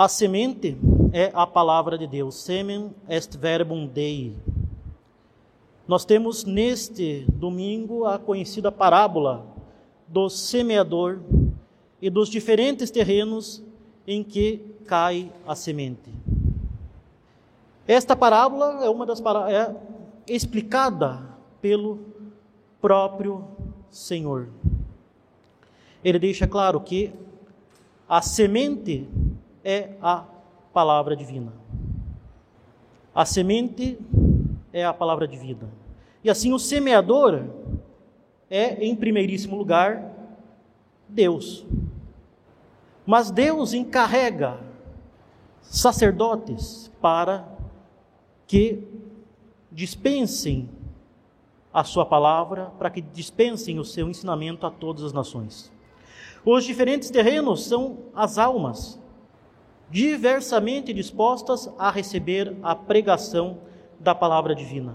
A semente é a palavra de Deus. Semen est verbum Dei. Nós temos neste domingo a conhecida parábola do semeador e dos diferentes terrenos em que cai a semente. Esta parábola é uma das é explicada pelo próprio Senhor. Ele deixa claro que a semente é a palavra divina. A semente é a palavra de vida. E assim o semeador é, em primeiríssimo lugar, Deus. Mas Deus encarrega sacerdotes para que dispensem a sua palavra, para que dispensem o seu ensinamento a todas as nações. Os diferentes terrenos são as almas, diversamente dispostas a receber a pregação da palavra divina.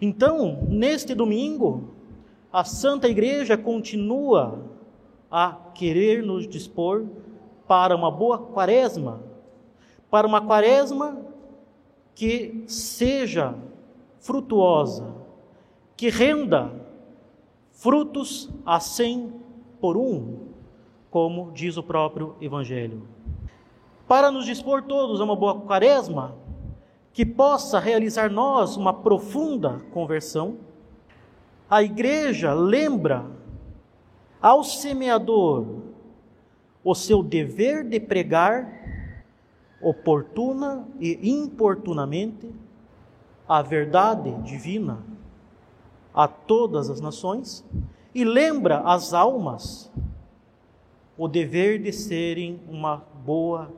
Então, neste domingo, a Santa Igreja continua a querer nos dispor para uma boa quaresma, para uma quaresma que seja frutuosa, que renda frutos a cem por um, como diz o próprio Evangelho para nos dispor todos a uma boa quaresma, que possa realizar nós uma profunda conversão, a igreja lembra ao semeador o seu dever de pregar oportuna e importunamente a verdade divina a todas as nações e lembra as almas o dever de serem uma boa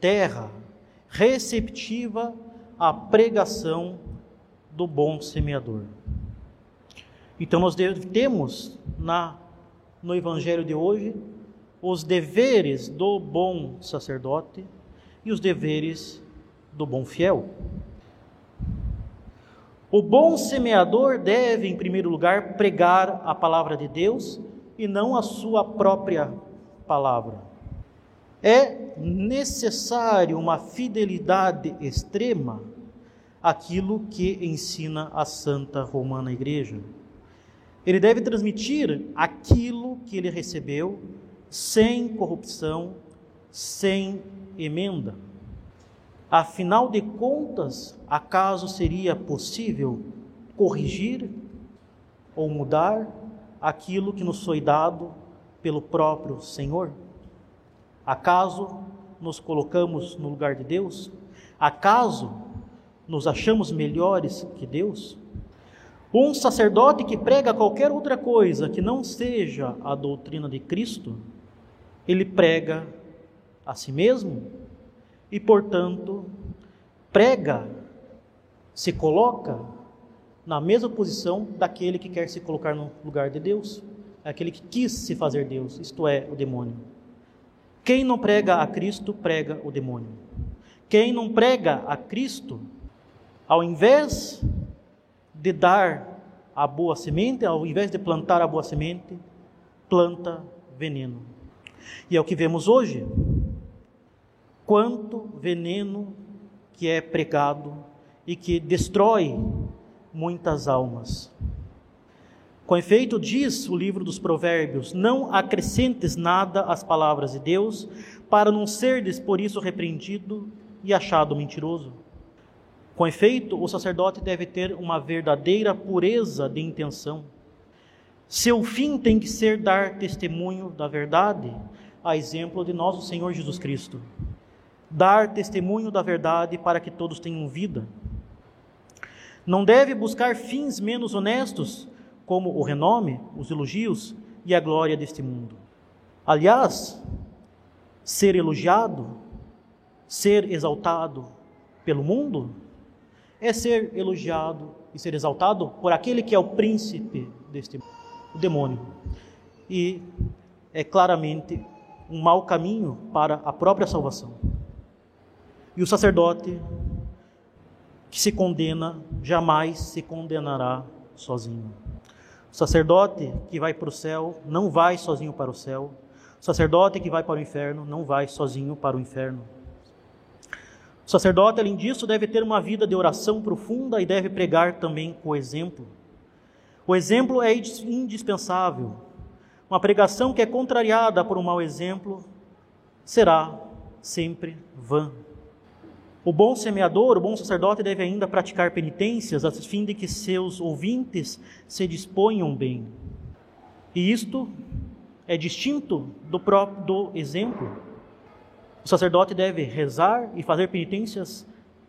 terra receptiva à pregação do bom semeador. Então nós temos na no evangelho de hoje os deveres do bom sacerdote e os deveres do bom fiel. O bom semeador deve, em primeiro lugar, pregar a palavra de Deus e não a sua própria palavra. É necessário uma fidelidade extrema àquilo que ensina a Santa Romana Igreja. Ele deve transmitir aquilo que ele recebeu sem corrupção, sem emenda. Afinal de contas, acaso seria possível corrigir ou mudar aquilo que nos foi dado pelo próprio Senhor? Acaso nos colocamos no lugar de Deus? Acaso nos achamos melhores que Deus? Um sacerdote que prega qualquer outra coisa que não seja a doutrina de Cristo, ele prega a si mesmo e, portanto, prega, se coloca na mesma posição daquele que quer se colocar no lugar de Deus, aquele que quis se fazer Deus, isto é, o demônio. Quem não prega a Cristo, prega o demônio. Quem não prega a Cristo, ao invés de dar a boa semente, ao invés de plantar a boa semente, planta veneno. E é o que vemos hoje. Quanto veneno que é pregado e que destrói muitas almas. Com efeito, diz o livro dos Provérbios: Não acrescentes nada às palavras de Deus, para não serdes por isso repreendido e achado mentiroso. Com efeito, o sacerdote deve ter uma verdadeira pureza de intenção. Seu fim tem que ser dar testemunho da verdade, a exemplo de nosso Senhor Jesus Cristo. Dar testemunho da verdade para que todos tenham vida. Não deve buscar fins menos honestos como o renome, os elogios e a glória deste mundo. Aliás, ser elogiado, ser exaltado pelo mundo, é ser elogiado e ser exaltado por aquele que é o príncipe deste mundo, o demônio. E é claramente um mau caminho para a própria salvação. E o sacerdote que se condena jamais se condenará sozinho. O sacerdote que vai para o céu não vai sozinho para o céu. O sacerdote que vai para o inferno não vai sozinho para o inferno. O sacerdote, além disso, deve ter uma vida de oração profunda e deve pregar também o exemplo. O exemplo é indispensável. Uma pregação que é contrariada por um mau exemplo será sempre vã. O bom semeador, o bom sacerdote deve ainda praticar penitências a fim de que seus ouvintes se disponham bem. E isto é distinto do próprio do exemplo. O sacerdote deve rezar e fazer penitências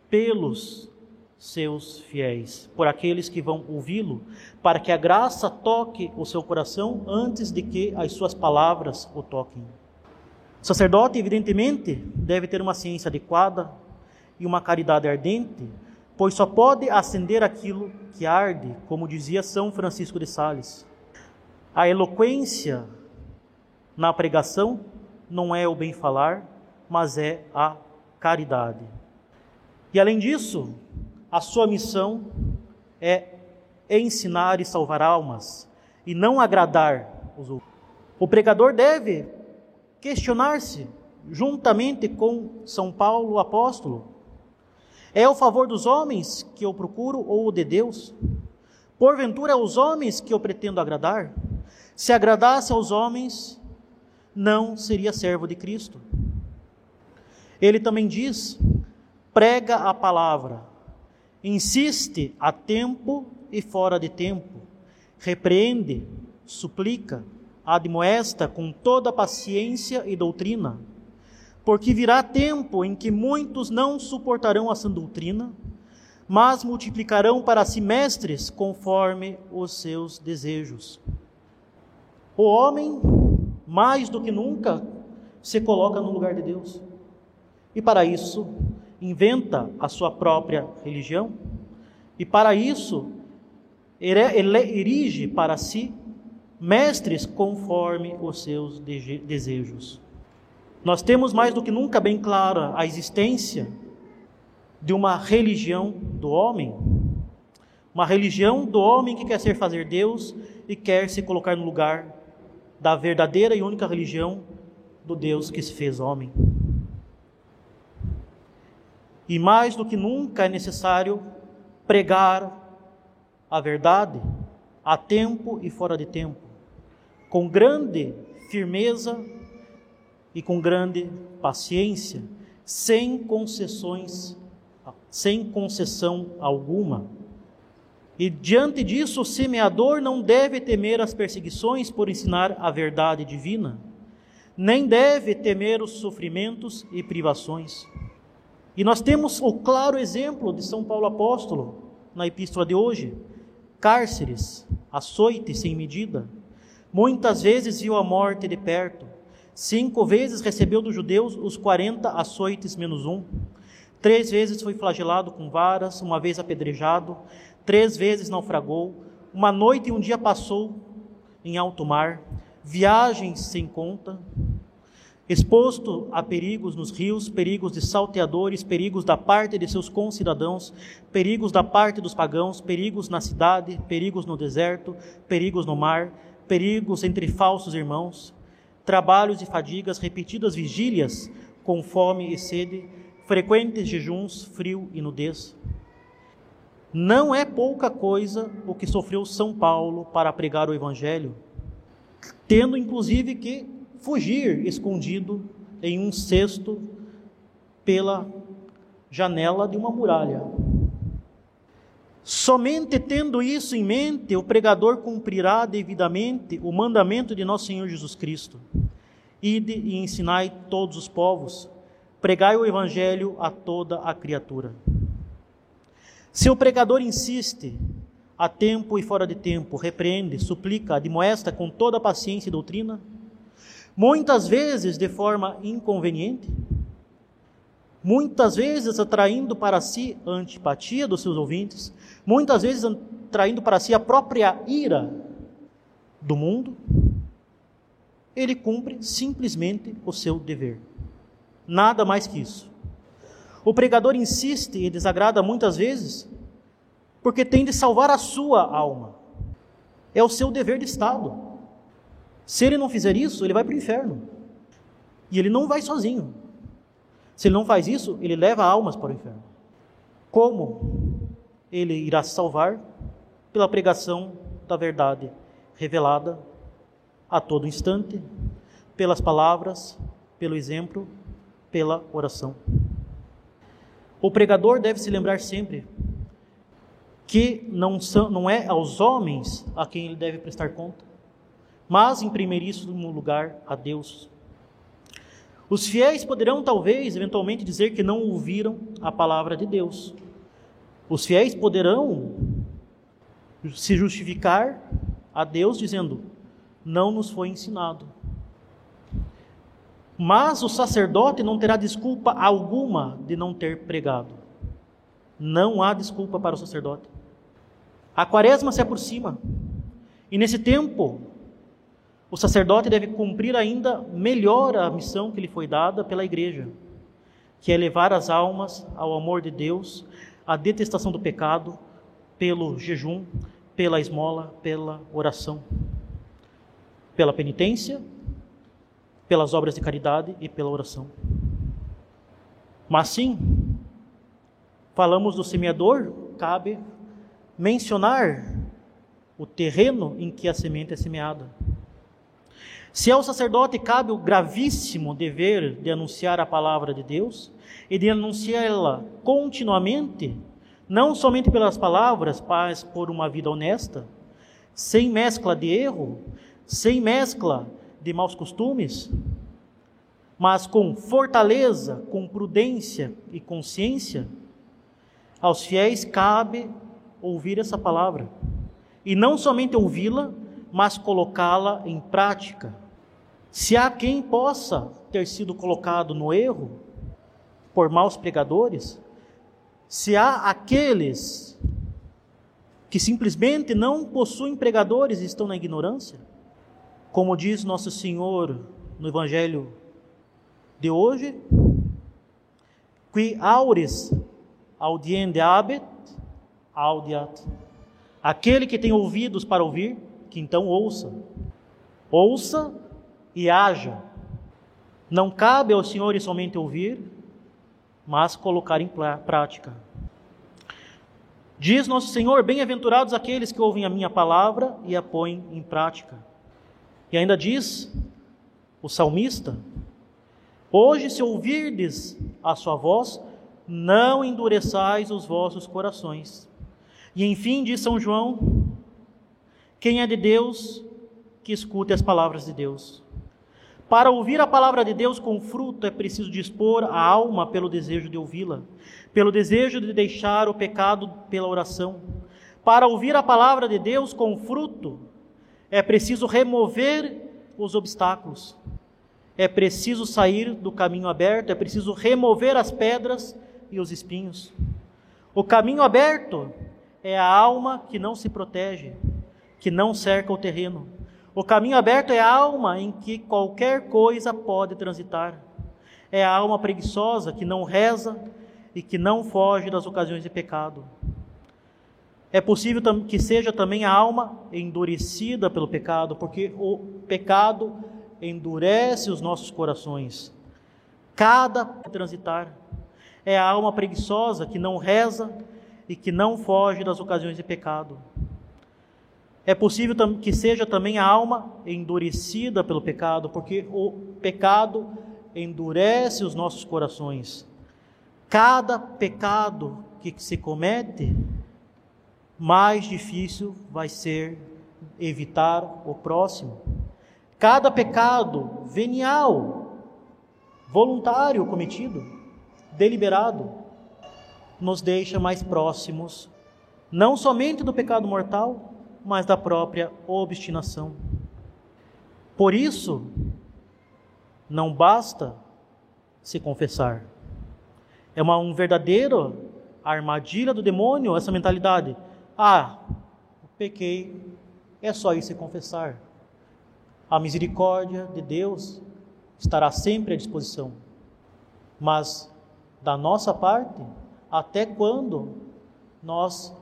pelos seus fiéis, por aqueles que vão ouvi-lo, para que a graça toque o seu coração antes de que as suas palavras o toquem. O sacerdote, evidentemente, deve ter uma ciência adequada e uma caridade ardente, pois só pode acender aquilo que arde, como dizia São Francisco de Sales. A eloquência na pregação não é o bem falar, mas é a caridade. E além disso, a sua missão é ensinar e salvar almas, e não agradar os outros. O pregador deve questionar-se, juntamente com São Paulo, apóstolo: é o favor dos homens que eu procuro ou o de Deus? Porventura, é os homens que eu pretendo agradar? Se agradasse aos homens, não seria servo de Cristo. Ele também diz: prega a palavra, insiste a tempo e fora de tempo, repreende, suplica, admoesta com toda paciência e doutrina, porque virá tempo em que muitos não suportarão a sã doutrina, mas multiplicarão para si mestres conforme os seus desejos. O homem, mais do que nunca, se coloca no lugar de Deus. E para isso, inventa a sua própria religião, e para isso, ele erige para si mestres conforme os seus desejos. Nós temos mais do que nunca bem clara a existência de uma religião do homem, uma religião do homem que quer ser fazer Deus e quer se colocar no lugar da verdadeira e única religião do Deus que se fez homem. E mais do que nunca é necessário pregar a verdade a tempo e fora de tempo com grande firmeza e com grande paciência, sem concessões, sem concessão alguma. E diante disso, o semeador não deve temer as perseguições por ensinar a verdade divina, nem deve temer os sofrimentos e privações. E nós temos o claro exemplo de São Paulo apóstolo na epístola de hoje: cárceres, açoite sem medida, Muitas vezes viu a morte de perto. Cinco vezes recebeu dos judeus os quarenta açoites menos um. Três vezes foi flagelado com varas, uma vez apedrejado. Três vezes naufragou. Uma noite e um dia passou em alto mar. Viagens sem conta. Exposto a perigos nos rios, perigos de salteadores, perigos da parte de seus concidadãos, perigos da parte dos pagãos, perigos na cidade, perigos no deserto, perigos no mar perigos entre falsos irmãos, trabalhos e fadigas, repetidas vigílias com fome e sede, frequentes jejuns, frio e nudez. Não é pouca coisa o que sofreu São Paulo para pregar o Evangelho, tendo inclusive que fugir escondido em um cesto pela janela de uma muralha. Somente tendo isso em mente, o pregador cumprirá devidamente o mandamento de nosso Senhor Jesus Cristo. Ide e ensinai todos os povos, pregai o evangelho a toda a criatura. Se o pregador insiste, a tempo e fora de tempo, repreende, suplica, admoesta com toda a paciência e doutrina, muitas vezes de forma inconveniente, muitas vezes atraindo para si a antipatia dos seus ouvintes, muitas vezes atraindo para si a própria ira do mundo, ele cumpre simplesmente o seu dever. Nada mais que isso. O pregador insiste e desagrada muitas vezes porque tem de salvar a sua alma. É o seu dever de Estado. Se ele não fizer isso, ele vai para o inferno. E ele não vai sozinho. Se ele não faz isso, ele leva almas para o inferno. Como ele irá se salvar? Pela pregação da verdade revelada a todo instante, pelas palavras, pelo exemplo, pela oração. O pregador deve se lembrar sempre que não, são, não é aos homens a quem ele deve prestar conta, mas em primeiríssimo lugar a Deus. Os fiéis poderão, talvez, eventualmente, dizer que não ouviram a palavra de Deus. Os fiéis poderão se justificar a Deus dizendo: não nos foi ensinado. Mas o sacerdote não terá desculpa alguma de não ter pregado. Não há desculpa para o sacerdote. A quaresma se aproxima. E nesse tempo, o sacerdote deve cumprir ainda melhor a missão que lhe foi dada pela igreja, que é levar as almas ao amor de Deus, à detestação do pecado, pelo jejum, pela esmola, pela oração, pela penitência, pelas obras de caridade e pela oração. Mas sim, falamos do semeador, cabe mencionar o terreno em que a semente é semeada. Se ao sacerdote cabe o gravíssimo dever de anunciar a palavra de Deus e de anunciá-la continuamente, não somente pelas palavras, mas por uma vida honesta, sem mescla de erro, sem mescla de maus costumes, mas com fortaleza, com prudência e consciência, aos fiéis cabe ouvir essa palavra. E não somente ouvi-la, mas colocá-la em prática. Se há quem possa ter sido colocado no erro por maus pregadores, se há aqueles que simplesmente não possuem pregadores e estão na ignorância, como diz nosso Senhor no Evangelho de hoje, qui aures audiende abet, audiat. Aquele que tem ouvidos para ouvir, que então ouça. Ouça e haja. Não cabe aos senhores somente ouvir, mas colocar em prática. Diz nosso Senhor: Bem-aventurados aqueles que ouvem a minha palavra e a põem em prática. E ainda diz o salmista: Hoje, se ouvirdes a sua voz, não endureçais os vossos corações. E enfim, diz São João: Quem é de Deus, que escute as palavras de Deus. Para ouvir a palavra de Deus com fruto é preciso dispor a alma pelo desejo de ouvi-la, pelo desejo de deixar o pecado pela oração. Para ouvir a palavra de Deus com fruto é preciso remover os obstáculos. É preciso sair do caminho aberto, é preciso remover as pedras e os espinhos. O caminho aberto é a alma que não se protege, que não cerca o terreno. O caminho aberto é a alma em que qualquer coisa pode transitar. É a alma preguiçosa que não reza e que não foge das ocasiões de pecado. É possível que seja também a alma endurecida pelo pecado, porque o pecado endurece os nossos corações. Cada transitar é a alma preguiçosa que não reza e que não foge das ocasiões de pecado. É possível que seja também a alma endurecida pelo pecado, porque o pecado endurece os nossos corações. Cada pecado que se comete, mais difícil vai ser evitar o próximo. Cada pecado venial, voluntário cometido, deliberado, nos deixa mais próximos, não somente do pecado mortal, mas da própria obstinação. Por isso, não basta se confessar. É uma um verdadeiro armadilha do demônio essa mentalidade. Ah, pequei, é só ir se confessar. A misericórdia de Deus estará sempre à disposição. Mas da nossa parte, até quando nós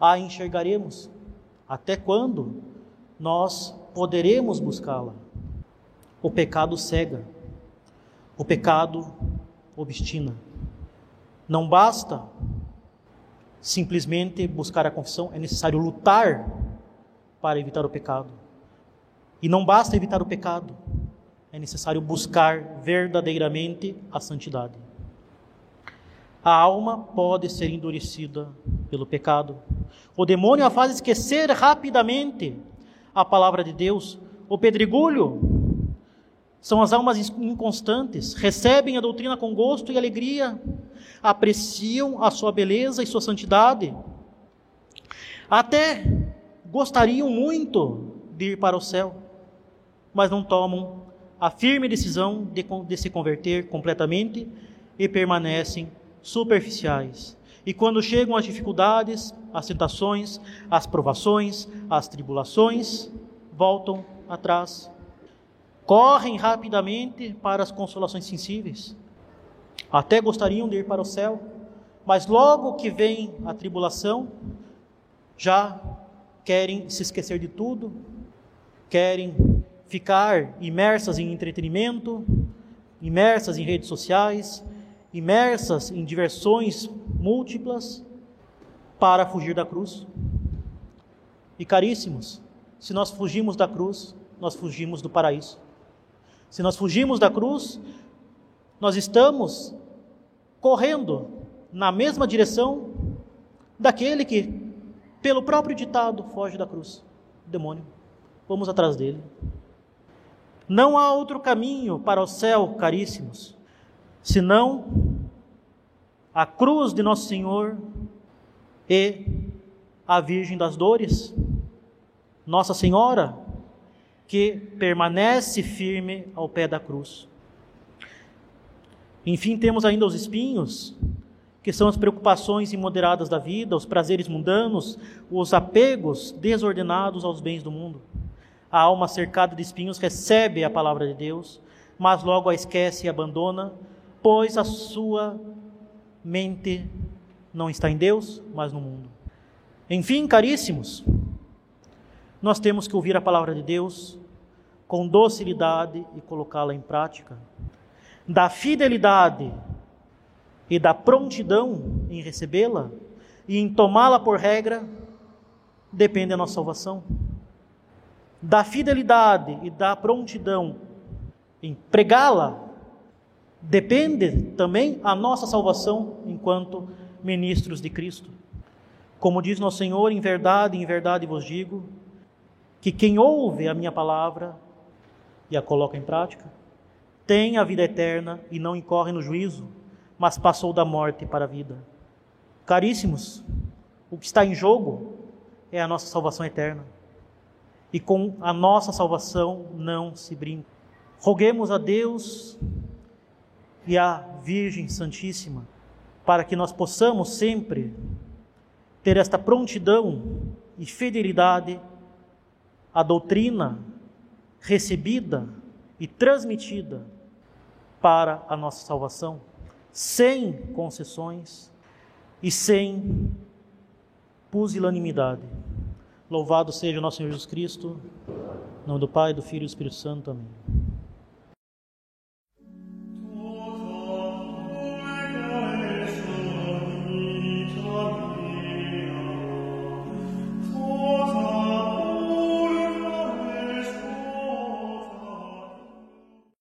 a enxergaremos? Até quando nós poderemos buscá-la? O pecado cega, o pecado obstina. Não basta simplesmente buscar a confissão, é necessário lutar para evitar o pecado. E não basta evitar o pecado, é necessário buscar verdadeiramente a santidade. A alma pode ser endurecida pelo pecado. O demônio a faz esquecer rapidamente a palavra de Deus. O pedregulho são as almas inconstantes, recebem a doutrina com gosto e alegria, apreciam a sua beleza e sua santidade. Até gostariam muito de ir para o céu, mas não tomam a firme decisão de, de se converter completamente e permanecem superficiais. E quando chegam as dificuldades, as tentações, as provações, as tribulações, voltam atrás. Correm rapidamente para as consolações sensíveis. Até gostariam de ir para o céu, mas logo que vem a tribulação, já querem se esquecer de tudo, querem ficar imersas em entretenimento, imersas em redes sociais, imersas em diversões múltiplas para fugir da cruz. E caríssimos, se nós fugimos da cruz, nós fugimos do paraíso. Se nós fugimos da cruz, nós estamos correndo na mesma direção daquele que, pelo próprio ditado, foge da cruz o demônio. Vamos atrás dele. Não há outro caminho para o céu, caríssimos, senão a cruz de Nosso Senhor e a Virgem das Dores, Nossa Senhora, que permanece firme ao pé da cruz. Enfim, temos ainda os espinhos, que são as preocupações imoderadas da vida, os prazeres mundanos, os apegos desordenados aos bens do mundo. A alma cercada de espinhos recebe a palavra de Deus, mas logo a esquece e abandona, pois a sua mente não está em Deus, mas no mundo. Enfim, caríssimos, nós temos que ouvir a palavra de Deus com docilidade e colocá-la em prática. Da fidelidade e da prontidão em recebê-la e em tomá-la por regra, depende a nossa salvação. Da fidelidade e da prontidão em pregá-la depende também a nossa salvação enquanto ministros de Cristo. Como diz nosso Senhor, em verdade, em verdade vos digo, que quem ouve a minha palavra e a coloca em prática, tem a vida eterna e não incorre no juízo, mas passou da morte para a vida. Caríssimos, o que está em jogo é a nossa salvação eterna. E com a nossa salvação não se brinca. Roguemos a Deus e à Virgem Santíssima, para que nós possamos sempre ter esta prontidão e fidelidade à doutrina recebida e transmitida para a nossa salvação, sem concessões e sem pusilanimidade. Louvado seja o nosso Senhor Jesus Cristo, em nome do Pai, do Filho e do Espírito Santo. Amém.